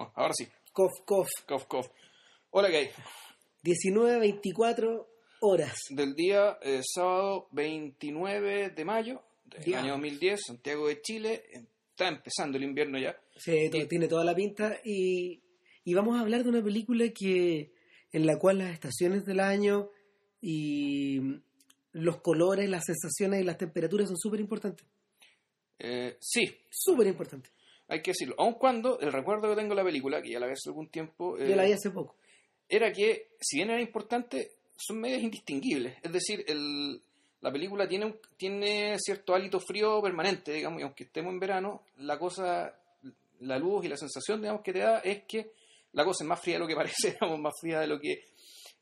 Oh, ahora sí. Cof, cof. Cof, cof. Hola, gay. 19.24 horas. Del día eh, sábado 29 de mayo del año 2010, Santiago de Chile. Está empezando el invierno ya. Sí, tiene toda la pinta y, y vamos a hablar de una película que en la cual las estaciones del año y los colores, las sensaciones y las temperaturas son súper importantes. Eh, sí, Súper importantes. Hay que decirlo. Aun cuando el recuerdo que tengo de la película, que ya la vi hace algún tiempo, eh, Yo la vi hace poco. era que, si bien era importante, son medias indistinguibles. Es decir, el- la película tiene, un- tiene cierto hálito frío permanente, digamos, y aunque estemos en verano, la cosa, la luz y la sensación, digamos, que te da es que la cosa es más fría de lo que parece, digamos, más fría de lo que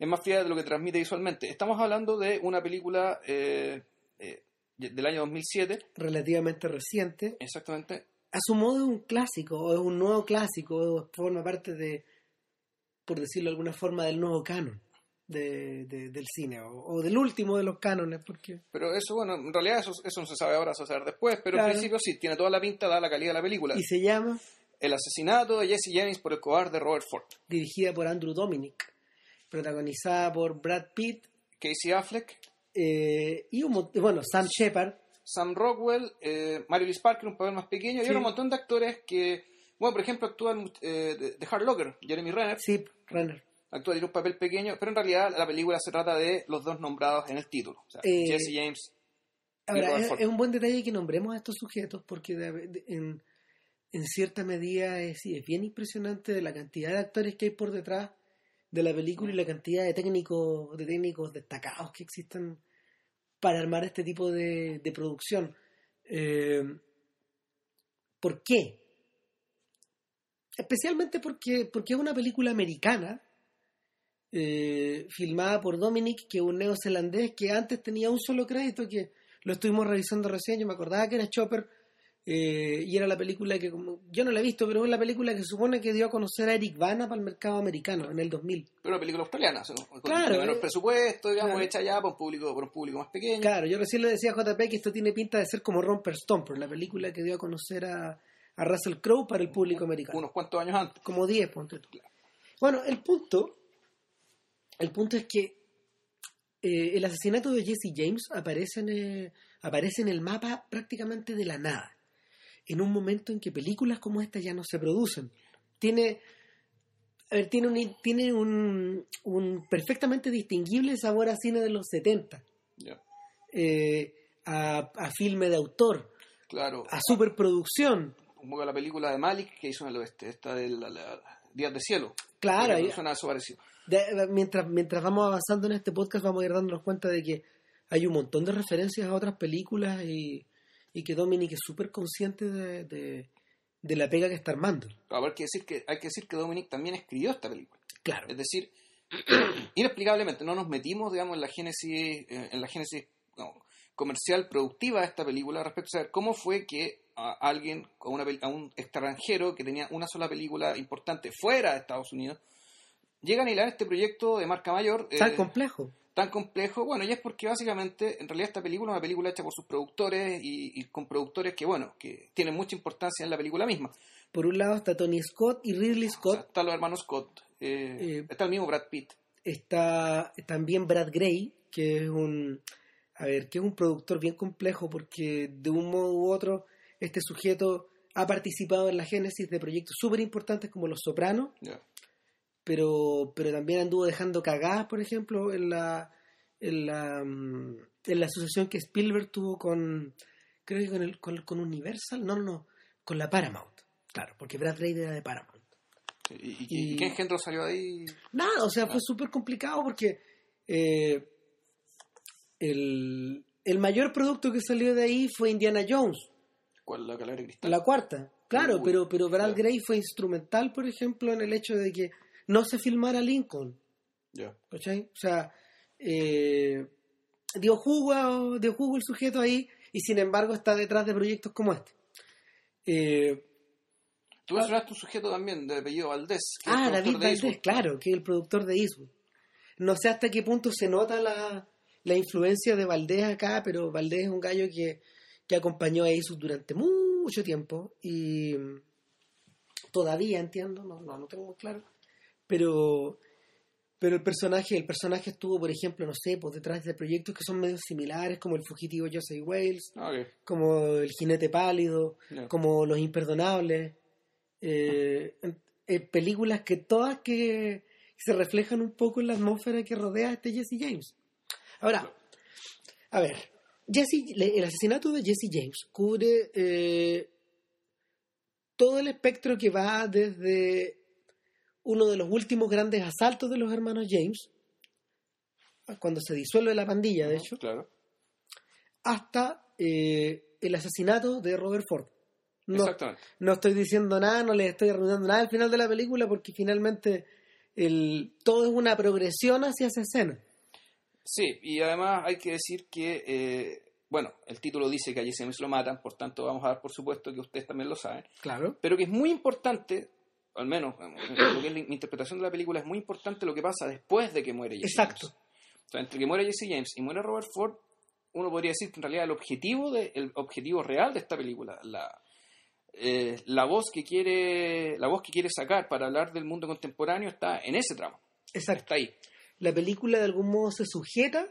es más fría de lo que transmite visualmente. Estamos hablando de una película eh, eh, del año 2007, Relativamente reciente. exactamente, A su modo es un clásico, o es un nuevo clásico, o forma parte de, por decirlo de alguna forma, del nuevo canon de, de- del cine, o, o del último de los cánones, porque Pero eso, bueno, en realidad eso, eso no se sabe ahora, se va a saber después, pero Claro. en principio sí, tiene toda la pinta, da la calidad de la película. y se llama El asesinato de Jesse James por el cobarde Robert Ford. dirigida por Andrew Dominic, protagonizada por Brad Pitt Casey Affleck, eh, y un bueno, Sam Shepard, Sam Rockwell, eh, Mario Lee Parker, un papel más pequeño, y Sí. hay un montón de actores que, bueno, por ejemplo, actúan eh, de, de Hard Locker, Jeremy Renner, sí, Renner. actúa tiene un papel pequeño, pero en realidad la película se trata de los dos nombrados en el título. O sea, Eh, Jesse James. Y Ahora, es, un buen detalle que nombremos a estos sujetos porque de- de- en, en cierta medida es, es bien impresionante de la cantidad de actores que hay por detrás de la película y la cantidad de técnicos, de técnicos destacados que existen para armar este tipo de, producción. Eh, ¿Por qué? Especialmente porque, porque es una película americana eh, filmada por Dominic, que es un neozelandés que antes tenía un solo crédito, que lo estuvimos revisando recién, yo me acordaba que era Chopper, eh, y era la película que, como, yo no la he visto, pero es la película que supone que dio a conocer a Eric Bana para el mercado americano en el 2000. Pero una película australiana, con Claro, menor eh, presupuesto, digamos, claro. hecha ya para un público, para un público más pequeño. Claro, yo recién le decía a JP que esto tiene pinta de ser como Romper Stomper, la película que dio a conocer a, a Russell Crowe para el público americano. Unos cuantos años antes. como 10, ponte tú. Bueno, el punto, el punto es que eh, el asesinato de Jesse James aparece en, eh, aparece en el mapa prácticamente de la nada, en un momento en que películas como esta ya no se producen. Tiene, a ver, tiene un, tiene un, un perfectamente distinguible sabor a cine de los 70, Ya. eh, a, a filme de autor, Claro. a superproducción. Un poco la película de Malik que hizo en el oeste, esta de la, la- Días de Cielo. Claro, parecido. de- mientras, mientras vamos avanzando en este podcast vamos a ir dándonos cuenta de que hay un montón de referencias a otras películas y, y que Dominic es súper consciente de, de- de la pega que está armando. Hay que decir que, hay que decir que Dominic también escribió esta película. Claro. Es decir, inexplicablemente no nos metimos, digamos, en la génesis, eh, en la génesis no, comercial productiva de esta película respecto a saber cómo fue que a alguien, a, una, pel- a un extranjero que tenía una sola película importante fuera de Estados Unidos, llega a anhelar este proyecto de marca mayor. Tan eh, complejo. Tan complejo, bueno, y es porque básicamente, en realidad esta película es una película hecha por sus productores y, y con productores que, bueno, que tienen mucha importancia en la película misma. Por un lado está Tony Scott y Ridley O sea, Scott. están los hermanos Scott, eh, Eh, está el mismo Brad Pitt. Está también Brad Gray, que es un a ver, que es un productor bien complejo porque de un modo u otro este sujeto ha participado en la génesis de proyectos súper importantes como Los Sopranos. Pero, pero también anduvo dejando cagadas, por ejemplo, en la, en la, mm, en la asociación que Spielberg tuvo con, creo que con, el, con, con Universal, no, no, no, con la Paramount, claro, porque Brad Ray era de Paramount. ¿Y, y, Y- qué engendro salió de ahí? Nada, o sea, fue súper complicado porque eh, el, el mayor producto que salió de ahí fue Indiana Jones, ¿Cuál la calavera cristal? la cuarta. Claro, Uy, pero, pero Brad ya. Gray fue instrumental, por ejemplo, en el hecho de que no se filmara Lincoln. Ya. ¿cachai? O sea, eh, dio, jugo, dio jugo el sujeto ahí y sin embargo está detrás de proyectos como este. Eh, Tú mencionaste un sujeto también de apellido Valdés. que ah, David Valdés, claro, que es el productor de Eastwood. No sé hasta qué punto se nota la, la influencia de Valdés acá, pero Valdés es un gallo que, que acompañó a Eastwood durante mucho tiempo y, todavía entiendo, no, no, no tengo muy claro, pero pero el personaje el personaje estuvo por ejemplo no sé pues detrás de proyectos que son medio similares como el fugitivo Joseph Wales Ah, como el jinete pálido como los imperdonables eh, eh, películas que todas que se reflejan un poco en la atmósfera que rodea a este Jesse James. Ahora a ver Jesse, el asesinato de Jesse James cubre eh, todo el espectro que va desde uno de los últimos grandes asaltos de los hermanos James, cuando se disuelve la pandilla, de hecho, Claro. hasta eh, el asesinato de Robert Ford. No, Exactamente. no estoy diciendo nada, no les estoy arruinando nada al final de la película porque finalmente el, todo es una progresión hacia esa escena. Sí, y además hay que decir que, eh, bueno, el título dice que a Jesse James lo matan, por tanto vamos a dar por supuesto que ustedes también lo saben, Claro. pero que es muy importante, al menos en lo que es la- mi interpretación de la película, es muy importante lo que pasa después de que muere Jesse Exacto. James. O sea, entre que muere Jesse James y muere Robert Ford, uno podría decir que en realidad el objetivo, de, el objetivo real de esta película, la, eh, la voz que quiere la voz que quiere sacar para hablar del mundo contemporáneo está en ese tramo, Exacto. está ahí. La película de algún modo se sujeta,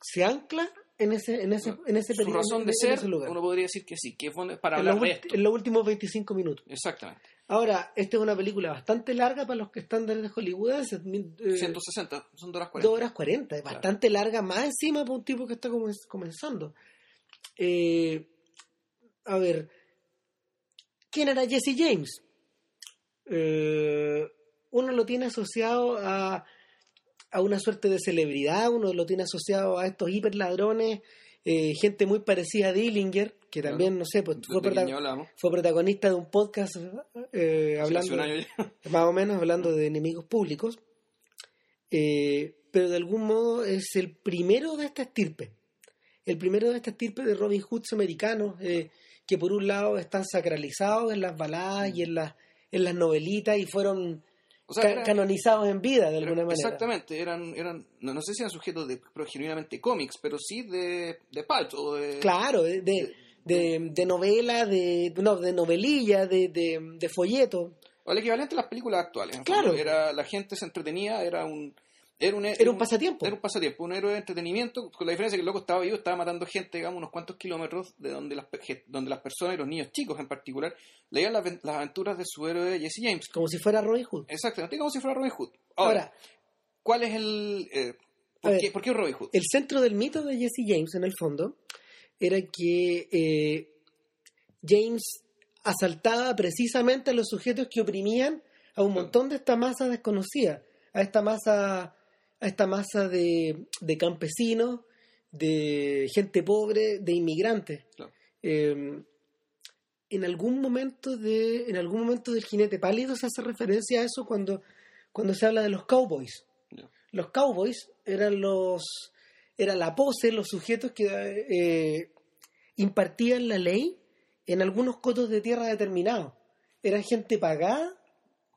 se ancla en ese, en ese, en ese Su razón de ser, lugar. uno podría decir que sí, que es para en, hablar de esto. en los últimos 25 minutos. Exactamente. Ahora, esta es una película bastante larga para los que estándares de Hollywood. es, eh, 160, son 2 horas 40. 2 horas 40, es Claro. bastante larga, más encima para un tipo que está comen- comenzando. Eh, a ver, ¿quién era Jesse James? Eh, uno lo tiene asociado a, a una suerte de celebridad, uno lo tiene asociado a estos hiperladrones, eh, gente muy parecida a Dillinger, que Claro. también, no sé, pues fue, prota- protagonista de un podcast eh, hablando más o menos hablando de enemigos públicos, eh, pero de algún modo es el primero de esta estirpe, el primero de esta estirpe de Robin Hoods americanos, eh, que por un lado están sacralizados en las baladas y en las, en las novelitas y fueron O sea, ca- era- canonizados en vida de alguna manera. Exactamente, eran, eran no, no sé si eran sujetos de pero genuinamente cómics, pero sí de, de pulp o de... Claro, de, de, de- de novela, de, no, de novelilla, de, de, de folleto. O el equivalente a las películas actuales. Claro. Era, la gente se entretenía, era un... Era un, Era un pasatiempo. Era un pasatiempo, un héroe de entretenimiento, con la diferencia que el loco estaba vivo, estaba matando gente, digamos, unos cuantos kilómetros de donde las, donde las personas y los niños chicos en particular leían las, las aventuras de su héroe Jesse James. Como si fuera Robin Hood. Exactamente, como si fuera Robin Hood. Ahora, Ahora, ¿cuál es el... eh, ¿por, ver. qué, por qué Robin Hood? el centro del mito de Jesse James, en el fondo, era que eh, James asaltaba precisamente a los sujetos que oprimían a un montón de esta masa desconocida, a esta masa, a esta masa de, de campesinos, de gente pobre, de inmigrantes. Claro. Eh, en algún momento de, en algún momento del jinete pálido se hace referencia a eso cuando, cuando se habla de los cowboys los cowboys eran los era la pose, los sujetos que eh, impartían la ley en algunos cotos de tierra determinados. Eran gente pagada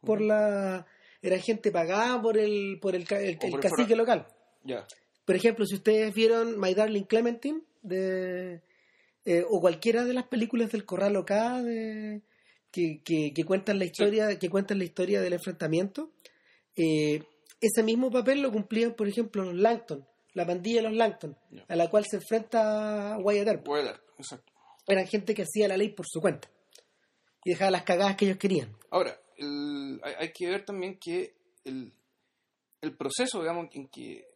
por la era gente pagada por el por el, el- el cacique local. Ya. Por ejemplo, si ustedes vieron My Darling Clementine de eh, o cualquiera de las películas del Corral Ocá de, que, que, que cuentan la historia que cuentan la historia del enfrentamiento, eh, ese mismo papel lo cumplían, por ejemplo, los Langton, la pandilla de los Langton, a la cual se enfrenta Wyatt Earp. Exacto. Eran gente que hacía la ley por su cuenta y dejaba las cagadas que ellos querían. Ahora, el- hay, hay que ver también que el, el proceso, digamos, en que,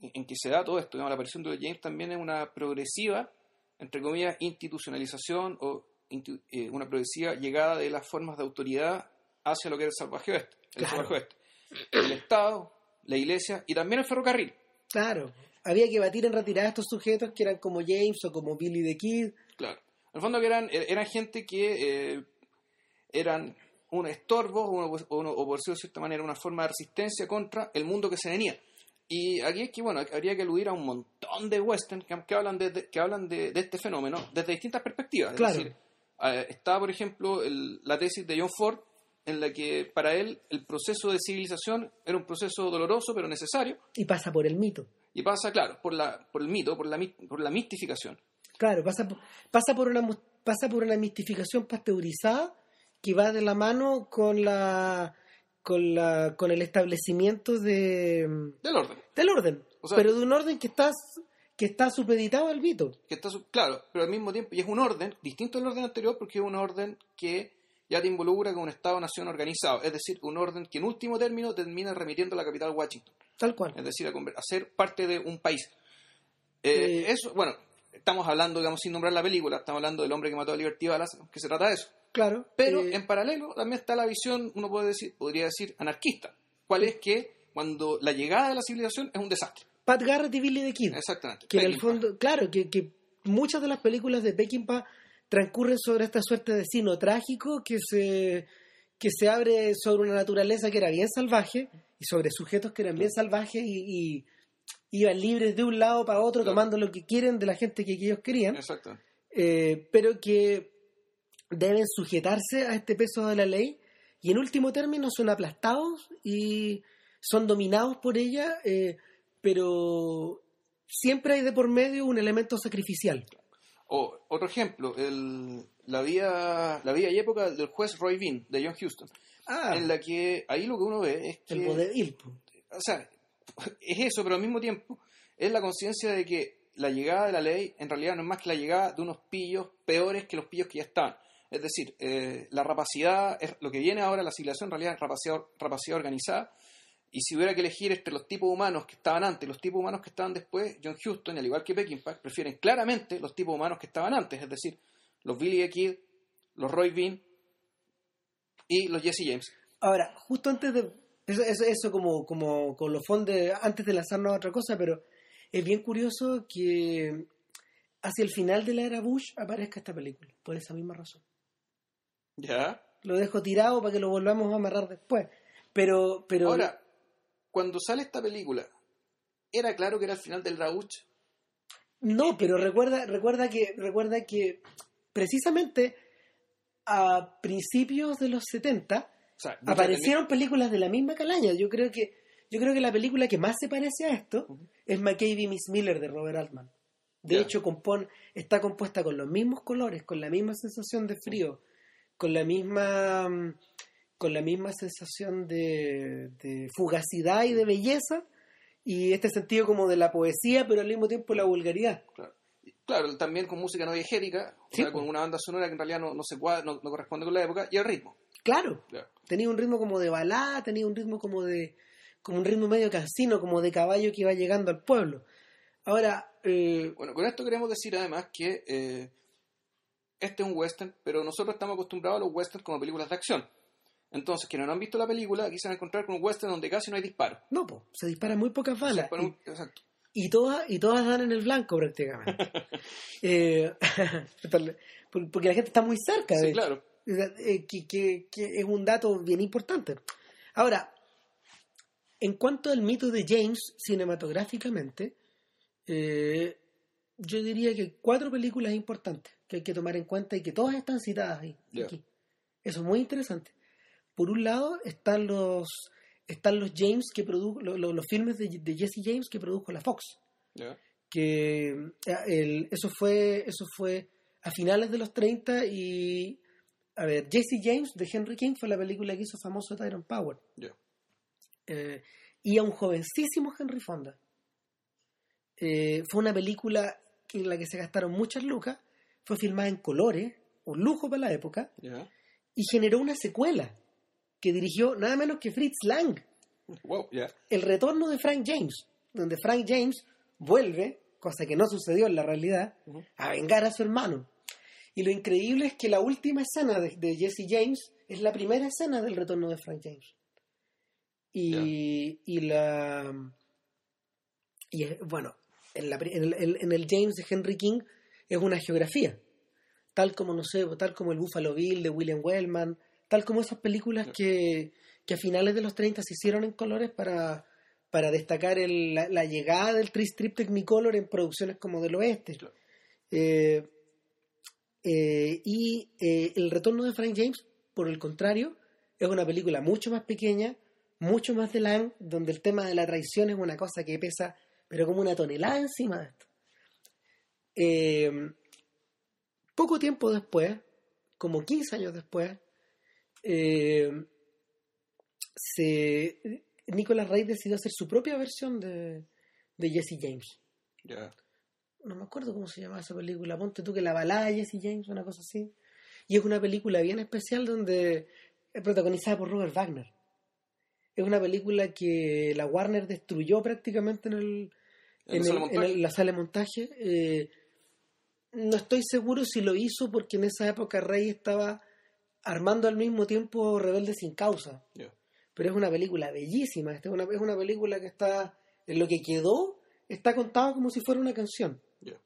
en que se da todo esto, digamos, la aparición de James también es una progresiva, entre comillas, institucionalización o intu- eh, una progresiva llegada de las formas de autoridad hacia lo que era el salvaje oeste. El Claro. salvaje oeste. El Estado, la Iglesia y también el ferrocarril. Claro, había que batir en retirada a estos sujetos que eran como James o como Billy the Kid. Claro. En el fondo que eran, er- eran gente que eh, eran un estorbo o, por decirlo de cierta manera una forma de resistencia contra el mundo que se venía. Y aquí es que, bueno, habría que aludir a un montón de western que, que hablan, de, que hablan de, de este fenómeno desde distintas perspectivas. Es Claro. decir, eh, está, por ejemplo, el- la tesis de John Ford, en la que para él el proceso de civilización era un proceso doloroso pero necesario, Y pasa por el mito. y pasa, claro, por, la, por el mito, por la, por la mistificación. Claro, pasa, por- pasa, por una, pasa por una mistificación pasteurizada que va de la mano con la con la con el establecimiento de Del orden. del orden, O sea- pero de un orden que está que está supeditado al Vito. que está su- claro, pero al mismo tiempo, y es un orden distinto al orden anterior porque es un orden que ya te involucra con un Estado-nación organizado, es decir, un orden que en último término termina remitiendo a la capital Washington, Tal cual. es decir, a, a ser parte de un país. Eh, Eh, eso, bueno, estamos hablando, digamos, sin nombrar la película, estamos hablando del hombre que mató a Liberty Ballas, que se trata de eso. Claro. Pero eh, en paralelo también está la visión, uno puede decir, podría decir, anarquista, cuál es que cuando la llegada de la civilización es un desastre. Pat Garrett y Billy the Kid. Exactamente. que en el fondo, claro, que, que muchas de las películas de Peckinpah transcurren sobre esta suerte de sino trágico que se, que se abre sobre una naturaleza que era bien salvaje y sobre sujetos que eran bien salvajes y, y iban libres de un lado para otro Claro. tomando lo que quieren de la gente que, que ellos querían, Exacto. eh, pero que deben sujetarse a este peso de la ley y en último término son aplastados y son dominados por ella, eh, pero siempre hay de por medio un elemento sacrificial. O otro ejemplo, el, la vía la vía y época del juez Roy Bean de John Huston, Ah, en la que ahí lo que uno ve es que el vodevil. po. o sea, es eso, pero al mismo tiempo es la conciencia de que la llegada de la ley en realidad no es más que la llegada de unos pillos peores que los pillos que ya estaban. Es decir, eh, la rapacidad, es, lo que viene ahora, la civilización en realidad es rapacidad, rapacidad organizada. Y si hubiera que elegir entre los tipos humanos que estaban antes y los tipos humanos que estaban después, John Huston, y al igual que Peckinpah, prefieren claramente los tipos humanos que estaban antes, es decir, los Billy the Kid, los Roy Bean y los Jesse James. Ahora, justo antes de. Eso, eso, eso como, como con los fondos, antes de lanzarnos a otra cosa, pero es bien curioso que hacia el final de la era Bush aparezca esta película, por esa misma razón. ¿Ya? Lo dejo tirado para que lo volvamos a amarrar después. Pero, pero Ahora, cuando sale esta película, ¿era claro que era el final del Rauch? no, pero recuerda, recuerda que, recuerda que precisamente a principios de los 70 O sea, mucha aparecieron películas de la misma calaña. Yo creo que, yo creo que la película que más se parece a esto es McCabe y Miss Miller de Robert Altman. De hecho, compone, está compuesta con los mismos colores, con la misma sensación de frío, con la misma mm, con la misma sensación de, de fugacidad y de belleza y este sentido como de la poesía, pero al mismo tiempo la vulgaridad. Claro. Claro, también con música no diegética, o sea, con una banda sonora que en realidad no, no se cuadra- no, no corresponde con la época, y el ritmo. Claro, tenía un ritmo como de balada, tenía un ritmo como de como un ritmo medio cansino, como de caballo que iba llegando al pueblo. Ahora, eh, Bueno, con esto queremos decir además que eh, este es un western, pero nosotros estamos acostumbrados a los westerns como películas de acción. Entonces, quienes no han visto la película, aquí se van a encontrar con un western donde casi no hay disparos. no, po, se disparan muy pocas balas. un- Exacto. y todas y todas dan en el blanco prácticamente Eh, por- porque la gente está muy cerca de Sí, hecho. claro. Eh, que, que- que es un dato bien importante ahora en cuanto al mito de James cinematográficamente eh, yo diría que cuatro películas importantes que hay que tomar en cuenta y que todas están citadas ahí, aquí eso es muy interesante por un lado están los están los James que produjo lo- lo- los filmes de, de Jesse James que produjo la Fox. Que eh, el- eso fue eso fue a finales de los 30 y a ver Jesse James de Henry King fue la película que hizo famoso Tyrone Power. Eh, y a un jovencísimo Henry Fonda. Eh, fue una película en la que se gastaron muchas lucas fue filmada en colores un lujo para la época y generó una secuela que dirigió nada menos que Fritz Lang Wow, el retorno de Frank James, donde Frank James vuelve, cosa que no sucedió en la realidad, a vengar a su hermano. Y lo increíble es que la última escena de, de Jesse James es la primera escena del retorno de Frank James. Y, y la. Y bueno, en, la en el, en el James de Henry King es una geografía. Tal como, no sé, tal como el Buffalo Bill de William Wellman, tal como esas películas que, que a finales de los 30 se hicieron en colores para, para destacar el- la, la llegada del tri-strip Technicolor en producciones como del oeste. Claro. Eh, eh, y eh, El retorno de Frank James, por el contrario, es una película mucho más pequeña, mucho más de Lang, donde el tema de la traición es una cosa que pesa, pero como una tonelada encima de esto. Eh, poco tiempo después, como 15 años después, eh, se, Nicolas Ray decidió hacer su propia versión de, de Jesse James. No me acuerdo cómo se llama esa película. Ponte tú que la balada de Jesse James, una cosa así. Y es una película bien especial donde es protagonizada por Robert Wagner. Es una película que la Warner destruyó prácticamente en, el, ¿En el- la sala de montaje. Eh, no estoy seguro si lo hizo porque en esa época Rey estaba armando al mismo tiempo Rebelde sin causa. Pero es una película bellísima. Esta es una, es una película que está, en lo que quedó, está contada como si fuera una canción. Ya.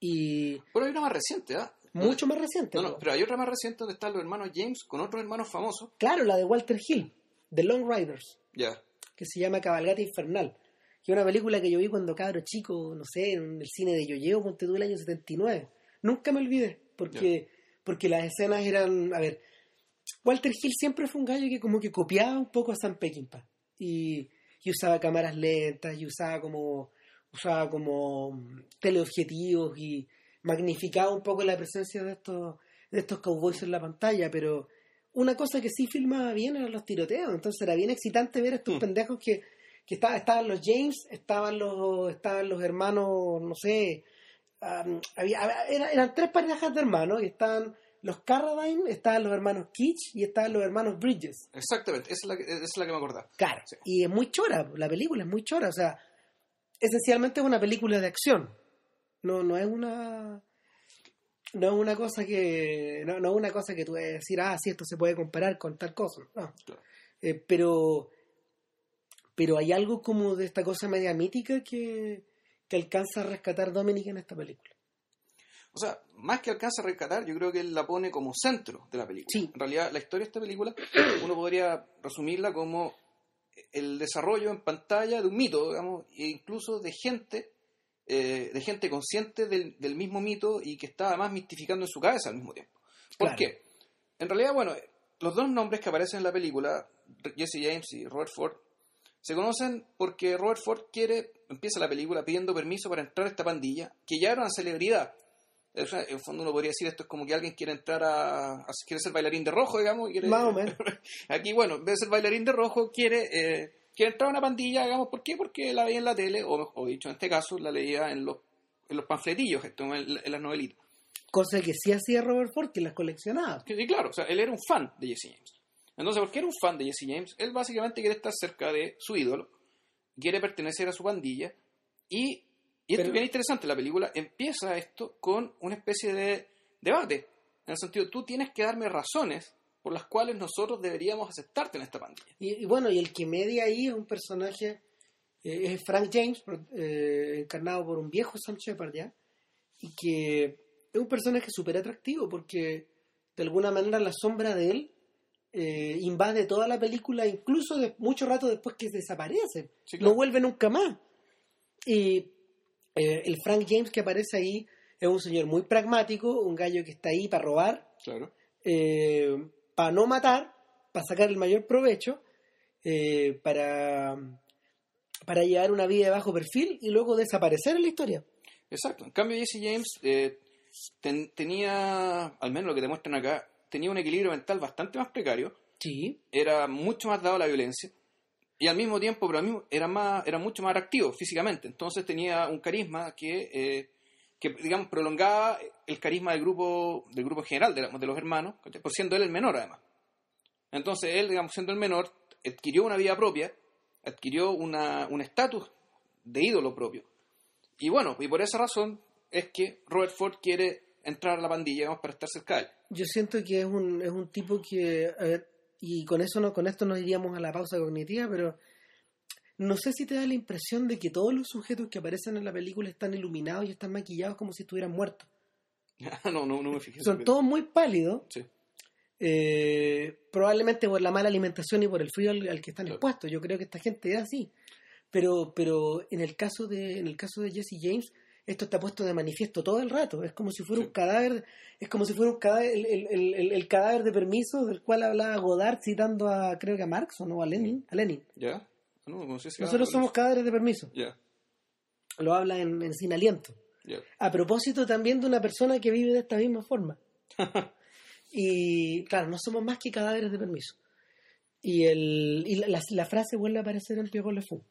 Y Pero hay una más reciente, ¿ah? mucho más reciente. No, pero hay otra más reciente donde están los hermanos James con otros hermanos famosos. Claro, la de Walter Hill, The Long Riders, Ya. que se llama Cabalgata Infernal. Que es una película que yo vi cuando cabro chico, no sé, en el cine de Yoyeo, ponte el año 79. Nunca me olvidé, porque, porque las escenas eran, a ver, Walter Hill siempre fue un gallo que como que copiaba un poco a Sam Peckinpah. Y, y usaba cámaras lentas, y usaba como, usaba como mm, teleobjetivos, y magnificaba un poco la presencia de estos, de estos cowboys en la pantalla, pero una cosa que sí filmaba bien eran los tiroteos, entonces era bien excitante ver a estos Mm. pendejos que, que estaba- estaban los James, estaban los, estaban los hermanos, no sé, um, había, era- eran tres parejas de hermanos, y estaban los Carradine, estaban los hermanos Kitsch y estaban los hermanos Bridges. Exactamente, esa es la que, esa es la que me acordaba. Claro, Sí. y es muy chora, la película es muy chora, o sea, esencialmente es una película de acción, no, no es una no es una cosa que no, no es una cosa que tú a decir, ah, sí, esto se puede comparar con tal cosa, no. Claro. Eh, pero pero hay algo como de esta cosa media mítica que, que alcanza a rescatar Dominic en esta película. O sea, más que alcanza a rescatar, yo creo que él la pone como centro de la película. Sí. En realidad, la historia de esta película, uno podría resumirla como el desarrollo en pantalla de un mito, digamos, e incluso de gente, eh, de gente consciente del, del mismo mito y que está además mistificando en su cabeza al mismo tiempo. ¿Por Claro. qué? En realidad, bueno, los dos nombres que aparecen en la película, Jesse James y Robert Ford, se conocen porque Robert Ford quiere, empieza la película pidiendo permiso para entrar a esta pandilla, que ya era una celebridad. En el fondo uno podría decir esto es como que alguien quiere entrar a, a- quiere ser bailarín de rojo, digamos, quiere- Más o menos. Aquí, bueno, en vez de ser bailarín de rojo, quiere, eh, quiere entrar a una pandilla, digamos, ¿por qué? Porque la veía en la tele, o, o dicho en este caso, la leía en los, en los panfletillos, esto, en, en las novelitas. Cosa que sí hacía Robert Ford, que las coleccionaba. Y claro, o sea, él era un fan de Jesse James. Entonces, ¿por qué era un fan de Jesse James? Él básicamente quiere estar cerca de su ídolo, quiere pertenecer a su pandilla, y, y esto es bien interesante, la película empieza esto con una especie de debate, en el sentido, tú tienes que darme razones por las cuales nosotros deberíamos aceptarte en esta pandilla. Y, y bueno, y el que media ahí es un personaje, eh, es Frank James, eh, encarnado por un viejo Sam Shepard ya, y que es un personaje súper atractivo porque de alguna manera la sombra de él eh, invade toda la película, incluso de, mucho rato después que desaparece, Sí, no claro. vuelve nunca más. Y eh, el Frank James que aparece ahí es un señor muy pragmático, un gallo que está ahí para robar, Claro. para no matar, para sacar el mayor provecho, eh, para, para llevar una vida de bajo perfil y luego desaparecer en la historia. Exacto. En cambio, Jesse James eh, ten- tenía, al menos lo que demuestran acá, tenía un equilibrio mental bastante más precario, Sí. era mucho más dado a la violencia y al mismo tiempo, pero al mismo- era, más, era mucho más activo físicamente. Entonces tenía un carisma que, eh, que digamos, prolongaba el carisma del grupo, del grupo en general, de, la- de los hermanos, por siendo él el menor además. Entonces él, digamos, siendo el menor, adquirió una vida propia, adquirió una- un estatus de ídolo propio. Y bueno, y por esa razón es que Robert Ford quiere entrar a la pandilla digamos, para estar cerca de él. Yo siento que es un, es un tipo que, a ver, y con eso no, con esto nos iríamos a la pausa cognitiva, pero no sé si te da la impresión de que todos los sujetos que aparecen en la película están iluminados y están maquillados como si estuvieran muertos. no, no, no me fijé. Son todos muy pálidos, Sí. eh, probablemente por la mala alimentación y por el frío al, al que están Claro. expuestos. Yo creo que esta gente es así. Pero, pero en el caso de, en el caso de Jesse James, esto está puesto de manifiesto todo el rato. Es como si fuera Sí. un cadáver, es como si fuera un cadáver, el, el- el- el- el cadáver de permiso del cual hablaba Godard citando a creo que a Marx o no a Lenin, a Lenin. ¿Ya? No, no sé si Nosotros somos cadáveres de permiso. Ya, Lo habla en, en Sin Aliento. ya. A propósito también de una persona que vive de esta misma forma. Y claro, no somos más que cadáveres de permiso. Y, el, y la, la frase vuelve a aparecer en Pierrot Le Fou.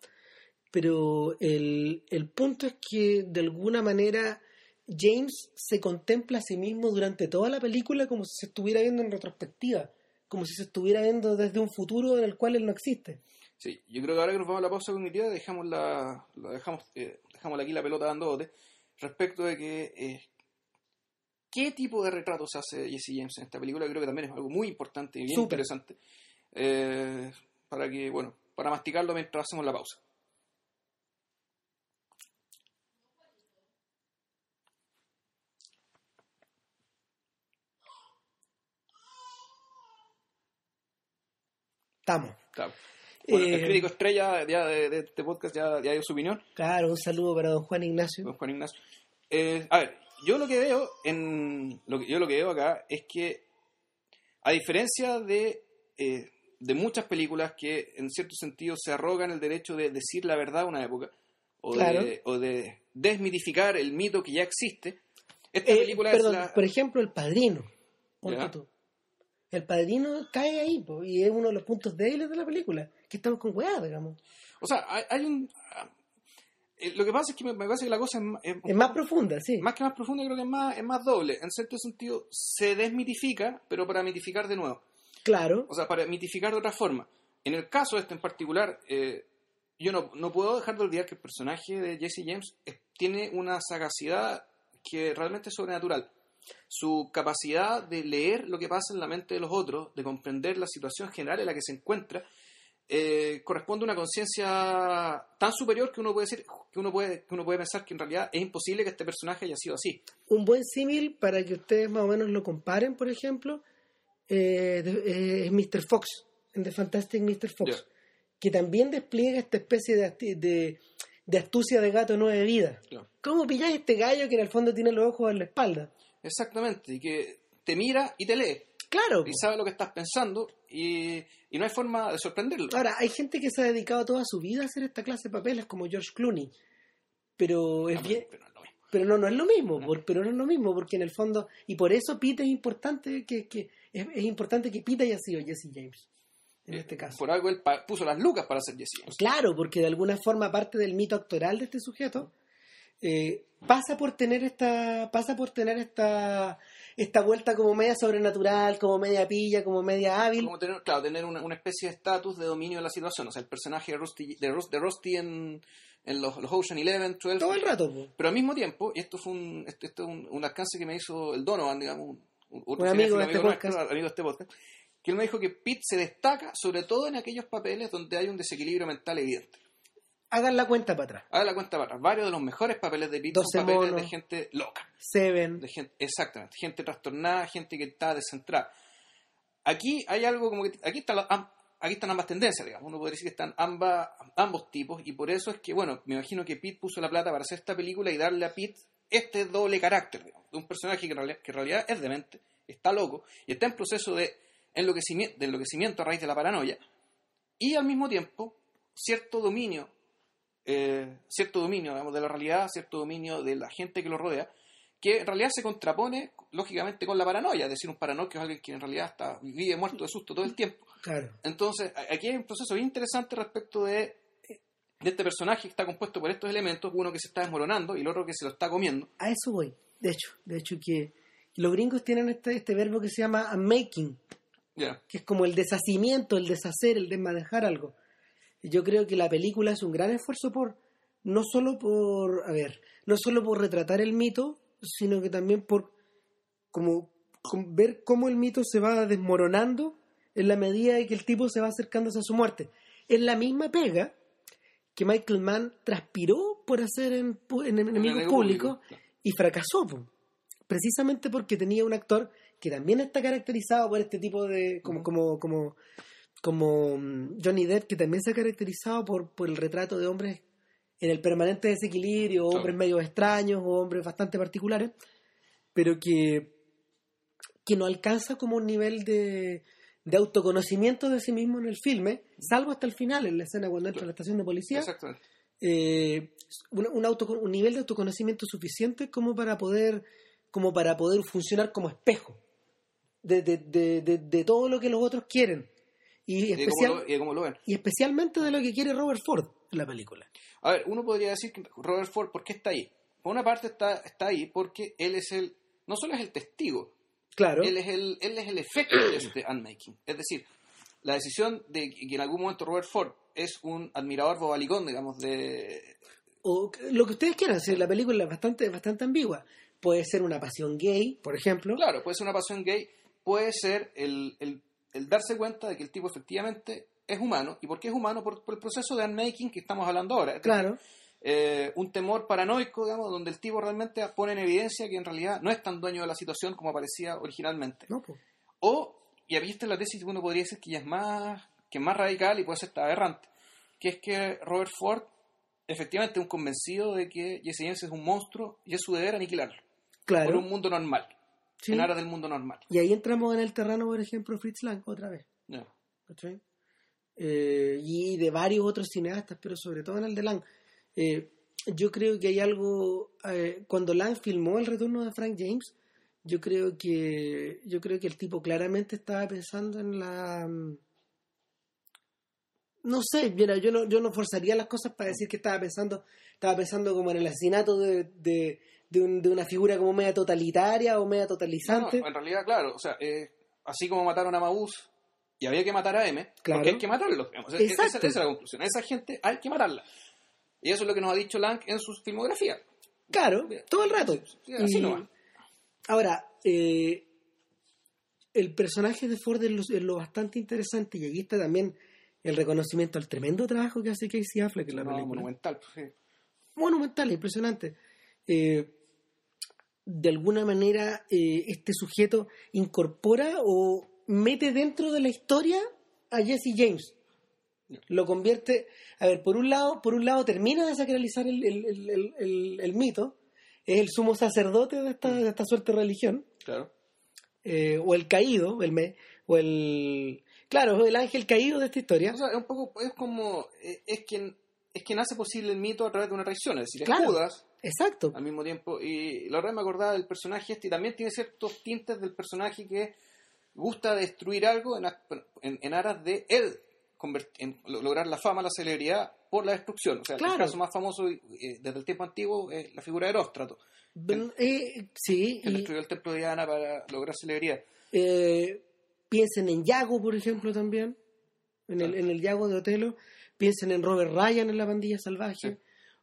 Pero el, el punto es que de alguna manera James se contempla a sí mismo durante toda la película como si se estuviera viendo en retrospectiva, como si se estuviera viendo desde un futuro en el cual él no existe. Sí, yo creo que ahora que nos vamos a la pausa cognitiva dejamos la, la dejamos, eh, dejamos aquí la pelota dando bote respecto de que eh, qué tipo de retratos hace Jesse James en esta película, creo que también es algo muy importante y bien interesante eh, para que, bueno, para masticarlo mientras hacemos la pausa. Estamos. Claro. Bueno, Eh, el crítico estrella ya de, de este podcast ya, ya dio su opinión, Claro, un saludo para don Juan Ignacio. don Juan Ignacio. Eh, a ver, yo lo que veo en lo que yo lo que veo acá es que a diferencia de eh, de muchas películas que en cierto sentido se arrogan el derecho de decir la verdad a una época o, Claro. de, o de desmitificar el mito que ya existe, esta Eh, película perdón, es la... por ejemplo, El Padrino. Ponte tú. El Padrino cae ahí, po, y es uno de los puntos débiles de la película. Que estamos con weá, digamos. O sea, hay, hay un... ah, eh, lo que pasa es que me, me parece que la cosa es, ma- es- Es más profunda, sí. más que más profunda, creo que es más, es más doble. En cierto sentido, se desmitifica, pero para mitificar de nuevo. Claro. O sea, para mitificar de otra forma. En el caso este en particular, eh, yo no, no puedo dejar de olvidar que el personaje de Jesse James tiene una sagacidad que realmente es sobrenatural. Su capacidad de leer lo que pasa en la mente de los otros, de comprender la situación general en la que se encuentra, eh, corresponde a una conciencia tan superior que uno puede decir, que uno puede, que uno puede pensar que en realidad es imposible que este personaje haya sido así. Un buen símil para que ustedes más o menos lo comparen, por ejemplo, eh, de- eh, es Mr. Fox, en The Fantastic Mr. Fox, que también despliega esta especie de, de, de astucia de gato nueve vidas. Claro. ¿Cómo pilláis este gallo que en el fondo tiene los ojos en la espalda? Exactamente, y que te mira y te lee. Claro. y sabe lo que estás pensando y, y no hay forma de sorprenderlo. Ahora, hay gente que se ha dedicado toda su vida a hacer esta clase de papeles, como George Clooney. Pero es No, bien, pero no es lo mismo. pero no, no es lo mismo, No. por- pero no es lo mismo, porque en el fondo, y por eso Pete es importante que, que es, es importante que Pete haya sido Jesse James, en Eh, este caso. Por algo él puso las lucas para ser Jesse James. Claro, porque de alguna forma parte del mito actoral de este sujeto eh, pasa por tener esta, pasa por tener esta, esta vuelta como media sobrenatural, como media pilla, como media hábil. Como tener, claro, tener una, una especie de estatus de dominio de la situación. O sea, el personaje de Rusty, de Rus- de Rusty en, en los, los Ocean Eleven, 12. Todo el rato, po. Pero al mismo tiempo, y esto fue un, esto, esto es un, un alcance que me hizo el Donovan, digamos, un, un- Un amigo de este podcast. amigo de este podcast, que él me dijo que Pete se destaca sobre todo en aquellos papeles donde hay un desequilibrio mental evidente. Hagan la cuenta para atrás. Haga la cuenta para atrás. Varios de los mejores papeles de Pete Doce son papeles monos. de gente loca. Seven. De gente, exactamente, gente trastornada, gente que está descentrada. Aquí hay algo como que aquí están las- am- aquí están ambas tendencias, digamos. Uno podría decir que están ambas, ambos tipos y por eso es que, bueno, me imagino que Pete puso la plata para hacer esta película y darle a Pete este doble carácter, digamos, de un personaje que en realidad, que en realidad es demente, está loco y está en proceso de enloquecimiento, de enloquecimiento a raíz de la paranoia y al mismo tiempo cierto dominio eh, cierto dominio digamos, de la realidad, cierto dominio de la gente que lo rodea, que en realidad se contrapone lógicamente con la paranoia, es decir, un paranoico es alguien que en realidad está, vive muerto de susto todo el tiempo. Claro. Entonces, aquí hay un proceso bien interesante respecto de, de este personaje que está compuesto por estos elementos, uno que se está desmoronando y el otro que se lo está comiendo. A eso voy. De hecho, de hecho que los gringos tienen este, este verbo que se llama unmaking, Ya, que es como el deshacimiento, el deshacer, el desmadejar algo. Yo creo que la película es un gran esfuerzo por, no solo por, a ver, no solo por retratar el mito, sino que también por como, com- ver cómo el mito se va desmoronando en la medida de que el tipo se va acercándose a su muerte. Es la misma pega que Michael Mann transpiró por hacer en, en Enemigo enemigo Público y fracasó, po. precisamente porque tenía un actor que también está caracterizado por este tipo de, como, como, como, como mm, Johnny Depp, que también se ha caracterizado por, por el retrato de hombres en el permanente desequilibrio, o hombres medio extraños, o hombres bastante particulares, pero que, que no alcanza como un nivel de, de autoconocimiento de sí mismo en el filme, salvo hasta el final, en la escena cuando entra a la estación de policía, exactamente. eh, un, un, autoco- un nivel de autoconocimiento suficiente como para poder como para poder funcionar como espejo de, de, de, de todo lo que los otros quieren. Y, Y de especial, cómo lo- y de cómo lo ven. y especialmente de lo que quiere Robert Ford en la película. A ver, uno podría decir que Robert Ford, ¿por qué está ahí? Por una parte está, está ahí porque él es el, no solo es el testigo, Claro. él es el, él es el efecto de este unmaking. Es decir, la decisión de que en algún momento Robert Ford es un admirador bobalicón, digamos, de... o lo que ustedes quieran, si la película es bastante, bastante ambigua. Puede ser una pasión gay, por ejemplo. Claro, puede ser una pasión gay, puede ser el, el- el darse cuenta de que el tipo efectivamente es humano. ¿Y por qué es humano? Por, por el proceso de unmaking que estamos hablando ahora. Claro. eh, un temor paranoico, digamos, donde el tipo realmente pone en evidencia que en realidad no es tan dueño de la situación como parecía originalmente. No. O, y aquí está la tesis que uno podría decir que ya es más, que es más radical y puede ser aberrante, que es que Robert Ford efectivamente es un convencido de que Jesse James es un monstruo y es su deber aniquilarlo Claro. por un mundo normal, Sí. en aras del mundo normal. Y ahí entramos en el terreno, por ejemplo, Fritz Lang, otra vez. Eh, y de varios otros cineastas, pero sobre todo en el de Lang. Eh, yo creo que hay algo. eh, cuando Lang filmó el retorno de Frank James, yo creo que yo creo que el tipo claramente estaba pensando en la. mm, No sé, mira, yo no, yo no forzaría las cosas para decir que estaba pensando, estaba pensando como en el asesinato de, de, de, un- de una figura como media totalitaria o media No, no, totalizante. en realidad, claro, o sea, eh, así como mataron a Maús y había que matar a M, Claro. porque hay que matarlos. digamos. Esa, es la conclusión. A esa gente hay que matarla. Y eso es lo que nos ha dicho Lang en su filmografía. Claro, todo el rato. Sí, así Y- nomás. Ahora, eh, el personaje de Ford es lo, es lo bastante interesante y aquí está también el reconocimiento al tremendo trabajo que hace Casey Affleck en la No, película. monumental. pues, sí. Monumental, impresionante. Eh, de alguna manera, eh, este sujeto incorpora o mete dentro de la historia a Jesse James. Lo convierte, a ver, por un lado, por un lado termina de sacralizar el, el- el- el- mito, es el sumo sacerdote de esta, de esta suerte de religión, Claro. eh, o el caído, el me- o el claro, el ángel caído de esta historia. O sea, es un poco, es como, eh, es quien, es quien hace posible el mito a través de una traición, es decir, es Claro. Judas Exacto. al mismo tiempo. Y la verdad me acordaba del personaje este y también tiene ciertos tintes del personaje que gusta destruir algo en, en, en aras de él en lo- lograr la fama, la celebridad por la destrucción. O sea, Claro. el caso más famoso eh, desde el tiempo antiguo es la figura de Eróstrato, Ben- eh, sí, que y, destruyó el templo de Diana para lograr celebridad. eh, piensen en Yago, por ejemplo, también, en el, en el Yago de Otelo, piensen en Robert Ryan en La Pandilla Salvaje,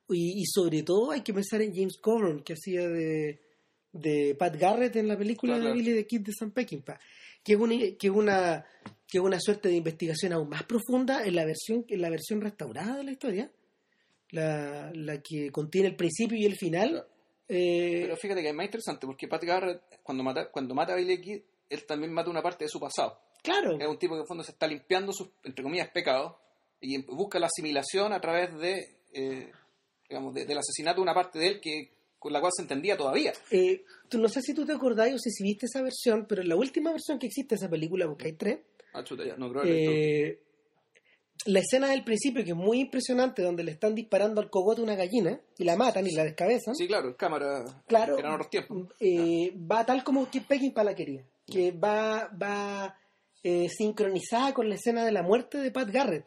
y, y sobre todo hay que pensar en James Coburn, que hacía de, de Pat Garrett en la película Claro, de. Billy the Kid de Sam Peckinpah, que es una, que es una que es una suerte de investigación aún más profunda en la versión en la versión restaurada de la historia, la, la que contiene el principio y el final. Claro. eh, Pero fíjate que es más interesante porque Pat Garrett, cuando mata, cuando mata a Billy Kid, él también mata una parte de su pasado. claro, Es un tipo que en fondo se está limpiando sus, entre comillas, pecados y busca la asimilación a través de, eh, digamos, de- del asesinato de una parte de él que con la cual se entendía todavía. Eh, tú, no sé si tú te acordás o si, si viste esa versión, pero en la última versión que existe de esa película, porque hay tres, Ah, chuta, ya, no creo haber visto. eh, la escena del principio, que es muy impresionante, donde le están disparando al cogote una gallina y la matan y la descabezan, Sí, claro, cámara. claro, Eran otros tiempos. eh, va tal como Kid Peckinpah la quería, que va, va eh, sincronizada con la escena de la muerte de Pat Garrett,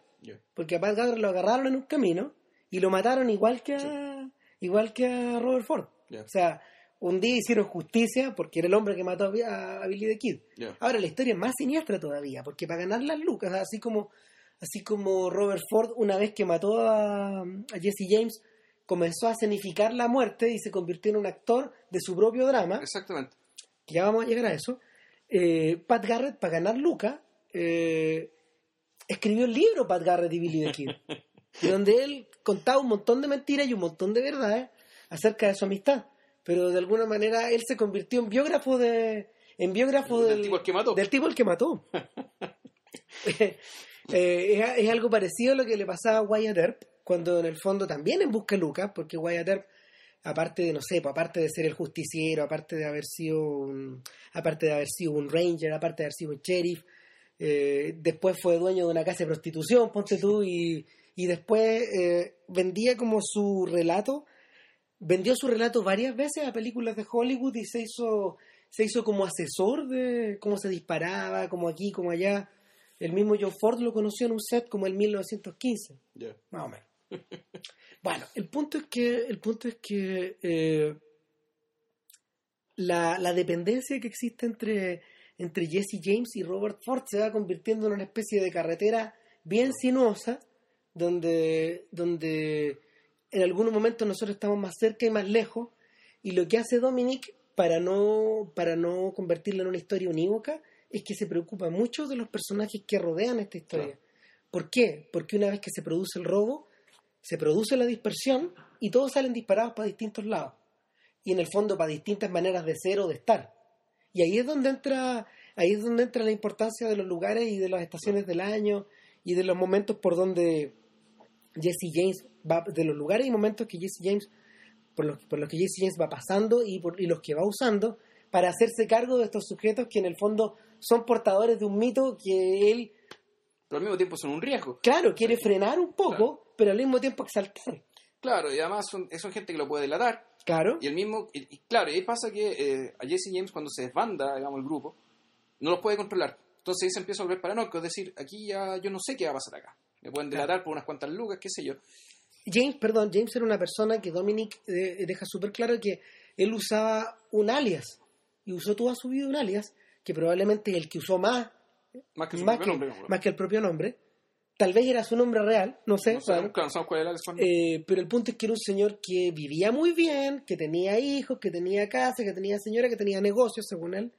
porque a Pat Garrett lo agarraron en un camino y lo mataron igual que a, igual que a Robert Ford. O sea, un día hicieron justicia porque era el hombre que mató a, Bi- a Billy the Kid. Ahora la historia es más siniestra todavía, porque para ganar las lucas, así como, así como Robert Ford una vez que mató a, a Jesse James, comenzó a escenificar la muerte y se convirtió en un actor de su propio drama, Exactamente. ya vamos a llegar a eso, eh, Pat Garrett, para ganar lucas, eh, escribió el libro Pat Garrett y Billy the Kid, donde él contaba un montón de mentiras y un montón de verdades acerca de su amistad. Pero de alguna manera él se convirtió en biógrafo de en biógrafo Del del, tipo al que mató. del tipo al que mató. Eh, es, es algo parecido a lo que le pasaba a Wyatt Earp, cuando en el fondo también en busca de Lucas, porque Wyatt Earp, aparte de, no sé, pues, aparte de ser el justiciero, aparte de haber sido un, aparte de haber sido un ranger, aparte de haber sido un sheriff, eh, después fue dueño de una casa de prostitución, ponte tú, y, y después eh, vendía como su relato, vendió su relato varias veces a películas de Hollywood y se hizo se hizo como asesor de cómo se disparaba, como aquí, como allá. El mismo John Ford lo conoció en un set como el 1915, Ya. más o menos. bueno, el punto es que, el punto es que eh, la, la dependencia que existe entre, entre Jesse James y Robert Ford se va convirtiendo en una especie de carretera bien sinuosa, donde, donde en algunos momentos nosotros estamos más cerca y más lejos, y lo que hace Dominic para no, para no convertirla en una historia unívoca es que se preocupa mucho de los personajes que rodean esta historia. ¿Por qué? Porque una vez que se produce el robo, se produce la dispersión y todos salen disparados para distintos lados. Y en el fondo para distintas maneras de ser o de estar. Y ahí es donde entra, ahí es donde entra la importancia de los lugares y de las estaciones del año y de los momentos por donde Jesse James va, de los lugares y momentos que Jesse James, por los, por los que Jesse James va pasando y, por, y los que va usando para hacerse cargo de estos sujetos que en el fondo son portadores de un mito que él, Pero al mismo tiempo son un riesgo. claro, quiere frenar un poco, Claro. pero al mismo tiempo exaltar. Claro, y además son, son gente que lo puede delatar. Claro, Y el mismo, y, y claro, y ahí pasa que eh, a Jesse James cuando se desbanda, digamos, el grupo, no los puede controlar. Entonces ahí se empieza a volver paranoico, es decir, aquí ya yo no sé qué va a pasar acá. Me pueden Claro. delatar por unas cuantas lucas, qué sé yo. James, perdón, James era una persona que Dominic eh, deja súper claro que él usaba un alias y usó toda su vida un alias que probablemente el que usó más Más que su más propio que, nombre. digamos. más que el propio nombre. Tal vez era su nombre real, no sé. No claro. cuál era. Eh, pero el punto es que era un señor que vivía muy bien, que tenía hijos, que tenía casa, que tenía señora, que tenía negocios, según él,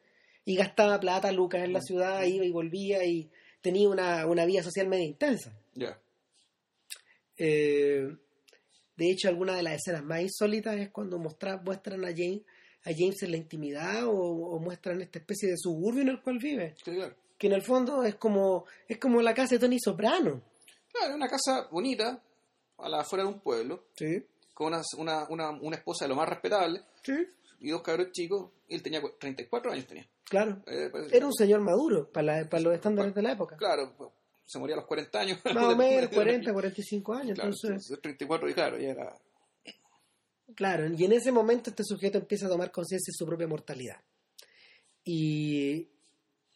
y gastaba plata, lucas en la ciudad, iba y volvía y tenía una, una vida social media intensa. Ya. Eh, de hecho, alguna de las escenas más insólitas es cuando mostra- muestran a James, a James en la intimidad o, o muestran esta especie de suburbio en el cual vive. Sí, claro. que en el fondo es como es como la casa de Tony Soprano. Claro, una casa bonita, a la afuera de un pueblo, Sí, con una, una, una, una esposa de lo más respetable sí, y dos cabros chicos. Y él tenía cu- 34 años. tenía. Claro. Eh, pues, Era un señor maduro para, la- para los estándares de la época. Claro, pues, se moría a los 40 años. Más o menos 40, 45 años. Claro, entonces, entonces, 34 y claro, ya era... claro, y en ese momento este sujeto empieza a tomar conciencia de su propia mortalidad. Y,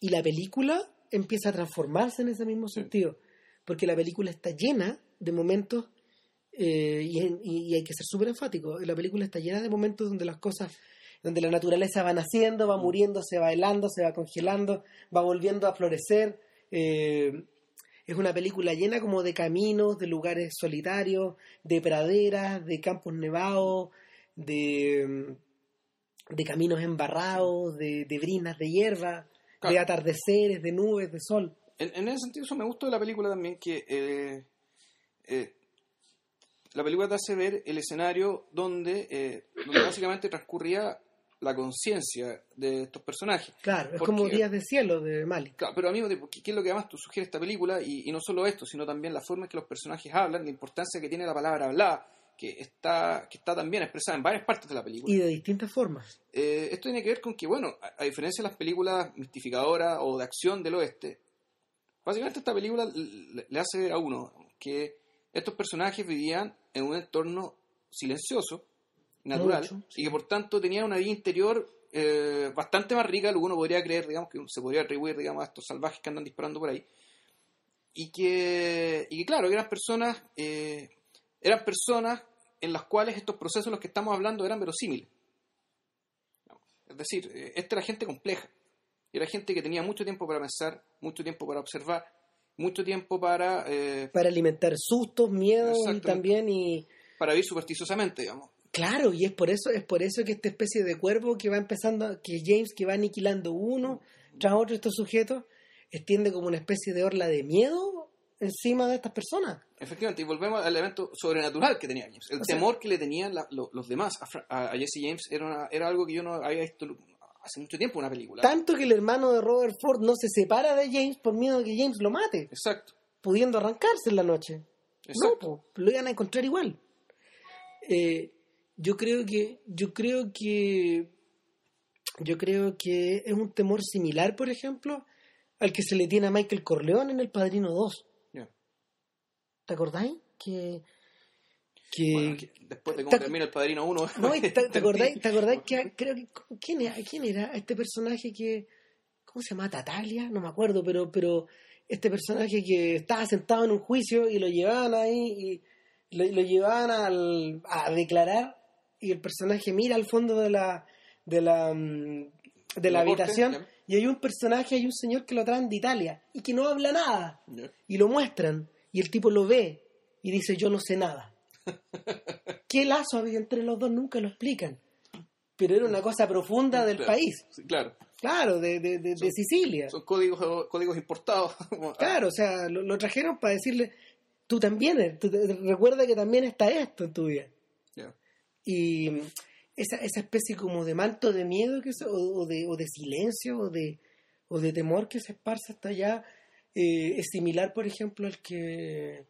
y la película empieza a transformarse en ese mismo sentido, porque la película está llena de momentos, eh, y, y- y hay que ser súper enfático, la película está llena de momentos donde las cosas, donde la naturaleza va naciendo, va muriendo, se va helando, se va congelando, va volviendo a florecer. eh, es una película llena como de caminos, de lugares solitarios, de praderas, de campos nevados, de, de caminos embarrados, de, de brinas de hierba, de atardeceres, de nubes, de sol. En, en ese sentido, eso me gustó de la película también, que eh, eh, la película te hace ver el escenario donde, eh, donde básicamente transcurría la conciencia de estos personajes. Claro, es Porque- como Días de Cielo de Mali. Claro, pero amigo, ¿qué, qué es lo que además tú sugiere esta película? Y, y no solo esto, sino también la forma en que los personajes hablan, la importancia que tiene la palabra hablada, que está, que está también expresada en varias partes de la película. Y de distintas formas. Eh, esto tiene que ver con que, bueno, a, a diferencia de las películas mistificadoras o de acción del oeste, básicamente esta película le, le hace ver a uno que estos personajes vivían en un entorno silencioso, natural, Mucho, sí. y que por tanto tenían una vida interior eh, bastante más rica lo que uno podría creer, digamos, que se podría atribuir, digamos, a estos salvajes que andan disparando por ahí. Y que, y que claro, eran personas, eh, eran personas en las cuales estos procesos de los que estamos hablando eran verosímiles. Es decir, eh, esta era gente compleja. Era gente que tenía mucho tiempo para pensar, mucho tiempo para observar, mucho tiempo para, eh, Para alimentar sustos, miedos y también y... para vivir supersticiosamente, digamos. Claro, y es por eso, es por eso que esta especie de cuervo que va empezando, que James que va aniquilando uno tras otro de estos sujetos, extiende como una especie de orla de miedo encima de estas personas. Efectivamente, y volvemos al elemento sobrenatural que tenía James. El O sea- temor que le tenían la- lo- los demás a, Jesse James era, una- era algo que yo no había visto hace mucho tiempo en una película. Tanto que el hermano de Robert Ford no se separa de James por miedo a que James lo mate, Exacto, pudiendo arrancarse en la noche. No, po, lo iban a encontrar igual. Eh, yo creo que, yo creo que, yo creo que es un temor similar, por ejemplo, al que se le tiene a Michael Corleone en El Padrino 2. Ya. ¿Te acordáis? Que Que, Bueno, que después de cómo ¿Te- termina el Padrino 1... No, y ¿te, te acordáis, te acordáis que creo que ¿quién era, quién era este personaje que ¿cómo se llama? Tatalia, no me acuerdo, pero pero este personaje que estaba sentado en un juicio y lo llevaban ahí y lo, lo llevaban al- a declarar y el personaje mira al fondo de la de la mm, de la corte, habitación y hay un personaje, hay un señor que lo traen de Italia y que no habla nada y lo muestran y el tipo lo ve y dice yo no sé nada. ¿Qué lazo había entre los dos? Nunca lo explican. Pero era una cosa profunda del Claro. país, Sí, claro. claro, de, de, de- de Sicilia. Son códigos, códigos importados. Como- Claro, o sea, lo, lo trajeron para decirle, tú también, tú recuerda que también está esto en tu vida. Y esa, esa especie como de manto de miedo que se- o, o de, o de silencio o de, o de temor que se esparce hasta allá eh, es similar, por ejemplo, al que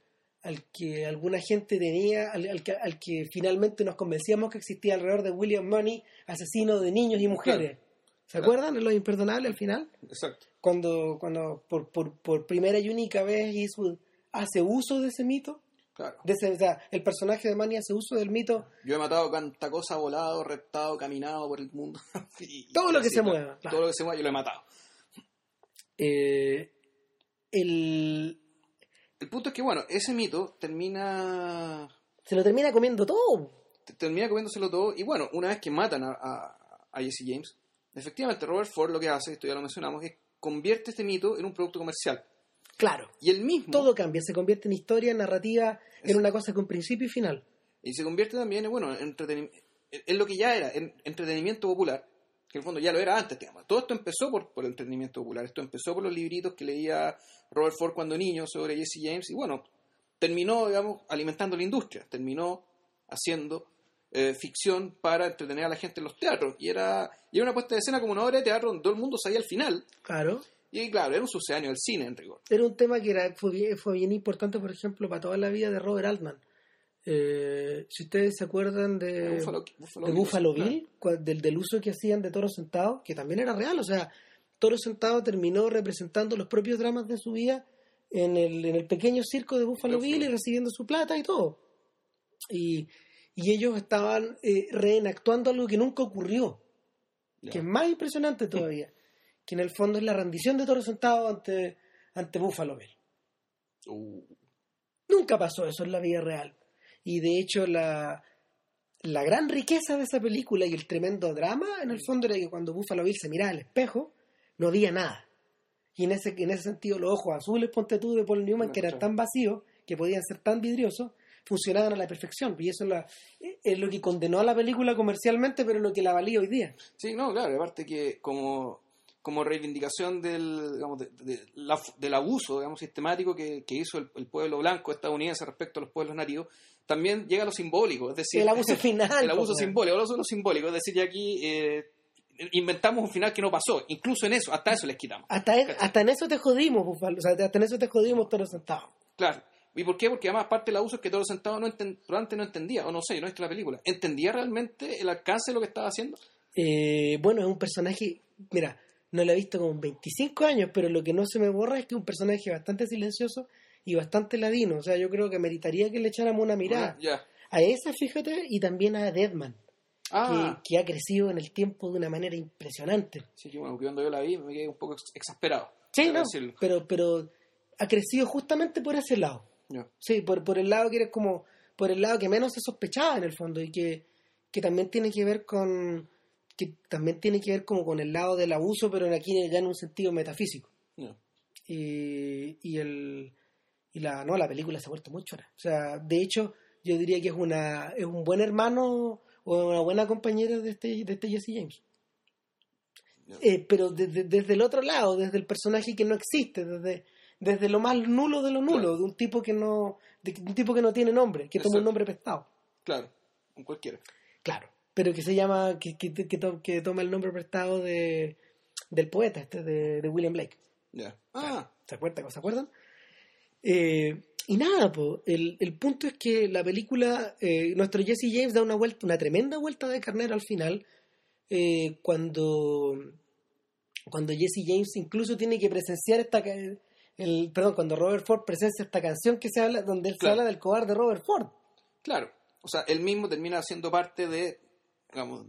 al que alguna gente tenía, al, al que, al que finalmente nos convencíamos que existía alrededor de William Money, asesino de niños y mujeres. ¿Se Claro. acuerdan de lo imperdonable al final? Exacto. Cuando, cuando por, por, por primera y única vez Eastwood hace uso de ese mito, Claro. de ese, o sea, el personaje de Manny hace uso del mito Yo he matado tanta cosa, volado, reptado, caminado por el mundo. Y- Todo lo que así, se mueva, claro. Todo lo que se mueva, yo lo he matado. Eh, el, El punto es que, bueno, ese mito termina se lo termina comiendo todo. te- termina comiéndoselo todo. Y bueno, una vez que matan a, a, a Jesse James, efectivamente Robert Ford lo que hace, esto ya lo mencionamos, es convierte este mito en un producto comercial. Claro, Y el mismo. todo cambia, se convierte en historia, en narrativa, en una cosa con principio y final. Y se convierte también en, bueno, en, entretenim- en- en lo que ya era, en entretenimiento popular, que en el fondo ya lo era antes, digamos. Todo esto empezó por, por el entretenimiento popular, esto empezó por los libritos que leía Robert Ford cuando niño sobre Jesse James, y bueno, terminó, digamos, alimentando la industria, terminó haciendo eh, ficción para entretener a la gente en los teatros, y era, y era una puesta de escena como una obra de teatro donde todo el mundo sabía el final, Claro. Y claro, era un sucedáneo del cine en rigor. Era un tema que era, fue, bien, fue bien importante, por ejemplo, para toda la vida de Robert Altman. Eh, si ustedes se acuerdan de, Buffalo- Buffalo de Bill, Buffalo claro. Bill, cua- del, del uso que hacían de Toro Sentado, que también era real, o sea, Toro Sentado terminó representando los propios dramas de su vida en el, en el pequeño circo de Buffalo. Bill y recibiendo su plata y todo. Y, y ellos estaban eh, reenactuando algo que nunca ocurrió, Ya. que es más impresionante todavía, que en el fondo es la rendición de Toro Sentado ante, ante Buffalo Bill. Uh, Nunca pasó eso en la vida real. Y de hecho la, la gran riqueza de esa película y el tremendo drama en el fondo era que cuando Buffalo Bill se miraba al espejo no había nada. Y en ese, en ese sentido los ojos azules, ponte tú, de Paul Newman, que eran tan vacíos, que podían ser tan vidriosos, funcionaban a la perfección. Y eso es, la- es lo que condenó a la película comercialmente, pero lo que la valía hoy día. Sí, no, claro, aparte que como, como reivindicación del, digamos, de- de- la- del abuso digamos, sistemático que, que hizo el, el pueblo blanco estadounidense respecto a los pueblos nativos, también llega a lo simbólico, es decir, el abuso final. el abuso po, weón. simbólico, el abuso simbólico, es decir, ya aquí eh, inventamos un final que no pasó, incluso en eso, hasta eso les quitamos. Hasta, en- hasta en eso te jodimos, Buffalo. O sea, hasta en eso te jodimos Toro Sentado. Claro. ¿Y por qué? Porque además parte del abuso es que todo sentado no probablemente no entendía, o no sé, no visto la película, ¿entendía realmente el alcance de lo que estaba haciendo? Eh, bueno, es un personaje, mira, no lo he visto como 25 años, pero lo que no se me borra es que es un personaje bastante silencioso y bastante ladino. O sea, yo creo que meritaría que le echáramos una mirada a esa, fíjate, y también a Deadman, Ah, que, que ha crecido en el tiempo de una manera impresionante. sí, que bueno, cuando yo la vi me quedé un poco ex- exasperado. Sí, no, decirlo. pero, pero ha crecido justamente por ese lado. Sí, por, por el lado que eres como, por el lado que menos se sospechaba en el fondo y que, que también tiene que ver con, que también tiene que ver como con el lado del abuso, pero aquí ya en un sentido metafísico. Y, y el, y la, no, la película se ha vuelto muy chora. O sea, de hecho, yo diría que es una, es un buen hermano o una buena compañera de este, de este Jesse James. Eh, pero desde, desde el otro lado, desde el personaje que no existe, desde, desde lo más nulo de lo nulo, Claro. de un tipo que no, de un tipo que no tiene nombre, que toma un nombre prestado. Claro, con cualquiera. Claro. Pero que se llama, que, que, que, to- que toma el nombre prestado de, del poeta, este, de, de William Blake. Ya. Ah, ¿Se acuerdan? ¿Se acuerdan? Eh, y nada, po, el, el punto es que la película, eh, nuestro Jesse James da una vuelta, una tremenda vuelta de carnera al final, eh, cuando, cuando Jesse James incluso tiene que presenciar esta, el, perdón, cuando Robert Ford presencia esta canción que se habla, donde él Claro. se habla del cobarde Robert Ford. claro. O sea, él mismo termina siendo parte de, digamos,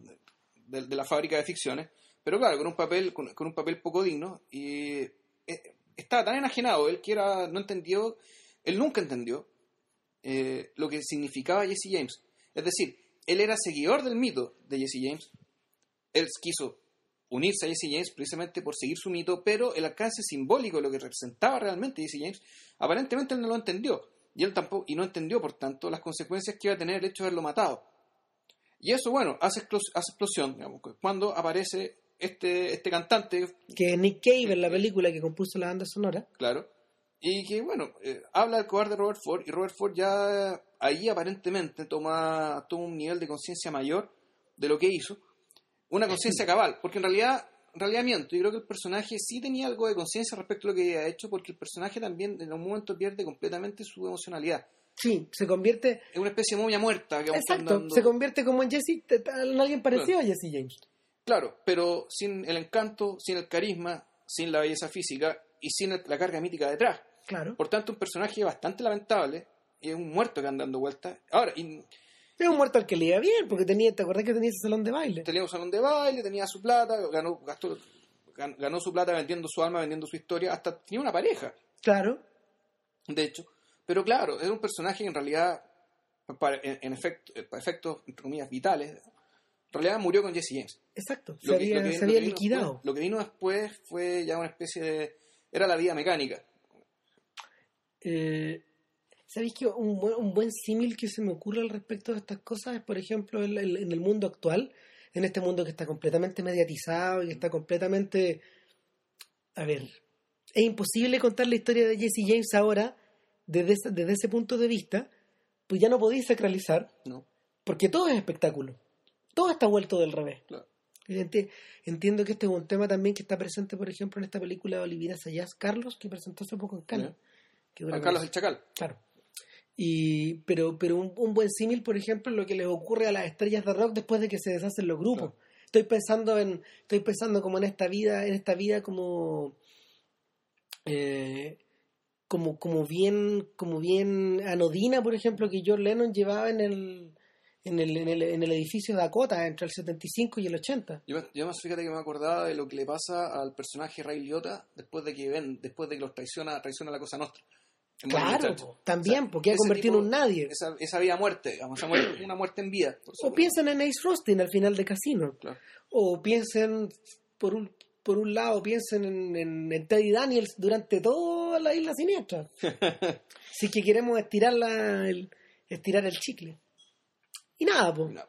de, la fábrica de ficciones, pero claro, con un papel, con un papel poco digno, y eh, estaba tan enajenado, él que era, no entendió, él nunca entendió eh, lo que significaba Jesse James. Es decir, él era seguidor del mito de Jesse James, él quiso unirse a Jesse James precisamente por seguir su mito, pero el alcance simbólico de lo que representaba realmente Jesse James, aparentemente él no lo entendió. Y él tampoco, y no entendió, por tanto, las consecuencias que iba a tener el hecho de haberlo matado. Y eso, bueno, hace, hace explosión, digamos, cuando aparece este, este cantante, Que Nick Cave en la película que compuso la banda sonora. claro, y que, bueno, eh, habla del cobarde Robert Ford, y Robert Ford ya ahí aparentemente toma, toma un nivel de conciencia mayor de lo que hizo, una conciencia cabal, porque en realidad, en realidad miento, y creo que el personaje sí tenía algo de conciencia respecto a lo que había hecho, porque el personaje también en un momento pierde completamente su emocionalidad. Sí, se convierte. Es una especie de momia muerta. Exacto, andando- se convierte como en Jesse, en alguien parecido a Jesse James. Claro, pero sin el encanto, sin el carisma, sin la belleza física y sin el- la carga mítica detrás. Claro. Por tanto, un personaje bastante lamentable y es un muerto que anda dando vueltas. Ahora, y Es un muerto al que le iba bien, porque tenía, ¿te acordás que tenía ese salón de baile? tenía un salón de baile, tenía su plata, ganó, gastó, gan- ganó su plata vendiendo su alma, vendiendo su historia, hasta tenía una pareja, Claro. de hecho. Pero claro, era un personaje que en realidad, para, en, en efecto, eh, para efectos, entre comillas, vitales, en realidad murió con Jesse James. Exacto. Se Lo que- había, lo que- se había que vino liquidado. después- lo que vino después fue ya una especie de... Era la vida mecánica. Eh, ¿Sabéis que un buen, un buen símil que se me ocurre al respecto de estas cosas es, por ejemplo, el- el- en el mundo actual, en este mundo que está completamente mediatizado y que está completamente... A ver, es imposible contar la historia de Jesse James ahora desde, ese- desde ese punto de vista, pues ya no podéis sacralizar, ¿no? porque todo es espectáculo. Todo está vuelto del revés. Claro. Entiendo que este es un tema también que está presente, por ejemplo, en esta película de Olivia Sayas, Carlos, que presentó hace poco en Cannes. Juan Carlos el Chacal. Claro. Y, pero pero un, un buen símil, por ejemplo, es lo que les ocurre a las estrellas de rock después de que se deshacen los grupos. Claro. Estoy pensando en estoy pensando como en esta vida, en esta vida como eh, como como bien como bien anodina, por ejemplo, que John Lennon llevaba en el en el, en el, en el edificio Dakota entre el 75 y el 80. Yo, yo más fíjate que me acordaba de lo que le pasa al personaje Ray Liotta después de que ven, después de que los traiciona, traiciona la cosa nostra. Claro, po, también, O sea, porque ha convertido tipo- en un nadie. Esa, esa vida muerte, digamos, esa muerte- una muerte en vida. O piensen en Ace Rustin al final de Casino. Claro. O piensen, por un, por un lado, piensen en, en- en Teddy Daniels durante toda la isla siniestra. si es que queremos estirar, la, el, estirar el chicle. Y nada, pues. No.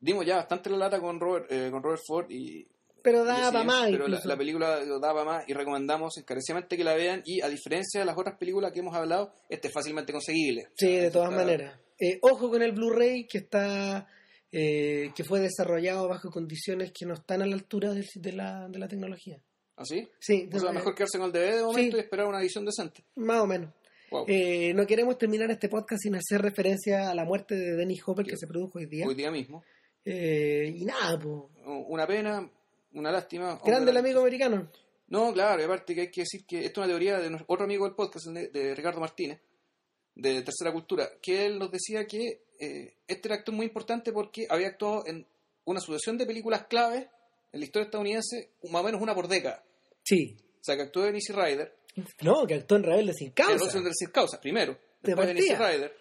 Dimos ya bastante la lata con Robert, eh, con Robert Ford y Pero y da así para es, más. Pero la, la película lo da para más y recomendamos encarecidamente que la vean y a diferencia de las otras películas que hemos hablado, este es fácilmente conseguible. Sí, de todas está- maneras. Eh, ojo con el Blu-ray que está eh, que fue desarrollado bajo condiciones que no están a la altura del- de, la, de la tecnología. ¿Así? Sí, O sea, mejor quedarse con el DVD de momento Sí. y esperar una edición decente. más o menos. Wow. Eh, no queremos terminar este podcast sin hacer referencia a la muerte de Dennis Hopper que se produjo hoy día. Hoy día mismo. Eh, y nada, pues. Una pena, una lástima. Grande el amigo americano. No, claro, y aparte que hay que decir que esto es una teoría de nuestro- otro amigo del podcast, de, de Ricardo Martínez, de Tercera Cultura, que él nos decía que eh, este era actor muy importante porque había actuado en una sucesión de películas claves en la historia estadounidense, más o menos una por década. Sí. O sea, que actuó en Easy Rider, No, que actuó en Rebelde sin en causa. Roswell del Sin Causa, primero, después en Easy. Rider,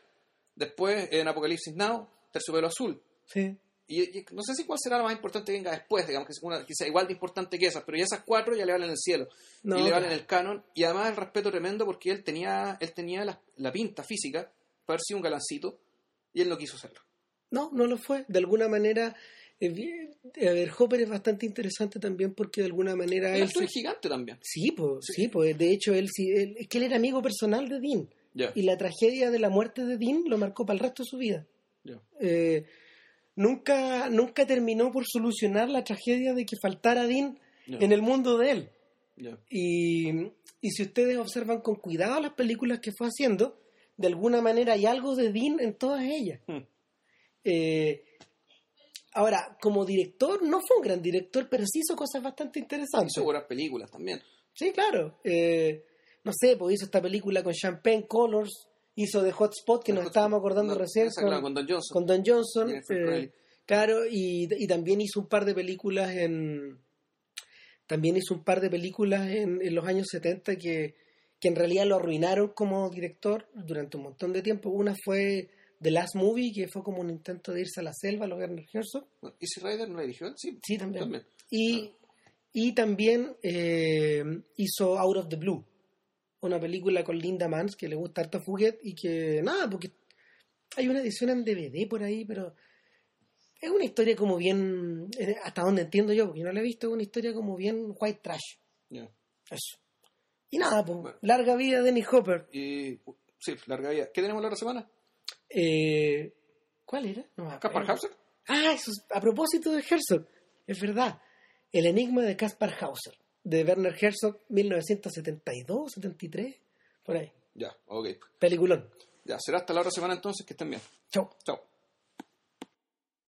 después en Apocalipsis Now, Terciopelo Azul. Sí. Y, y no sé si cuál será la más importante que venga después, digamos que, es una, igual de importante que esas, pero ya esas cuatro ya le valen el cielo. No, y le valen claro. el canon. Y además el respeto tremendo porque él tenía, él tenía la, la pinta física para haber sido un galancito y él no quiso serlo. No, no lo fue. De alguna manera, eh, a ver, Hopper es bastante interesante también porque de alguna manera El él... se- es gigante también. Sí, pues, Sí. sí, pues, de hecho, él, sí, él- es que él era amigo personal de Dean. Y la tragedia de la muerte de Dean lo marcó para el resto de su vida. Eh, nunca, nunca terminó por solucionar la tragedia de que faltara Dean en el mundo de él. Y, y si ustedes observan con cuidado las películas que fue haciendo, de alguna manera hay algo de Dean en todas ellas. Hmm. Eh, ahora, como director, no fue un gran director, pero sí hizo cosas bastante interesantes. Hizo buenas películas también. Sí, claro. Eh, no sé, pues hizo esta película con Champagne Colors, Hizo The Hotspot, que The nos Hotspot, estábamos acordando no, recién, con, claro, con Don Johnson. con Don Johnson. Eh, claro, y, y también hizo un par de películas en. También hizo un par de películas en, en los años 70 que, que en realidad lo arruinaron como director durante un montón de tiempo. Una fue The Last Movie, que fue como un intento de irse a la selva, lo Werner Herzog. Easy Rider no la dirigió sí. Sí, también. También. Y, y también eh, hizo Out of the Blue, una película con Linda Mans que le gusta harto Fuguet y que, nada, porque hay una edición en DVD por ahí, pero es una historia como bien, eh, hasta donde entiendo yo, porque no la he visto, es una historia como bien white trash. Eso. Y nada, pues, Bueno. larga vida de Dennis Hopper. Y, sí, larga vida. ¿Qué tenemos la otra semana? Eh, ¿Cuál era? No. ¿Caspar Hauser? Ah, eso es a propósito de Herzog, es verdad. El enigma de Caspar Hauser, de Werner Herzog, 1972, 73, por ahí. Ya, ok. Peliculón. Ya, será hasta la otra semana entonces, que estén bien. Chau. Chao.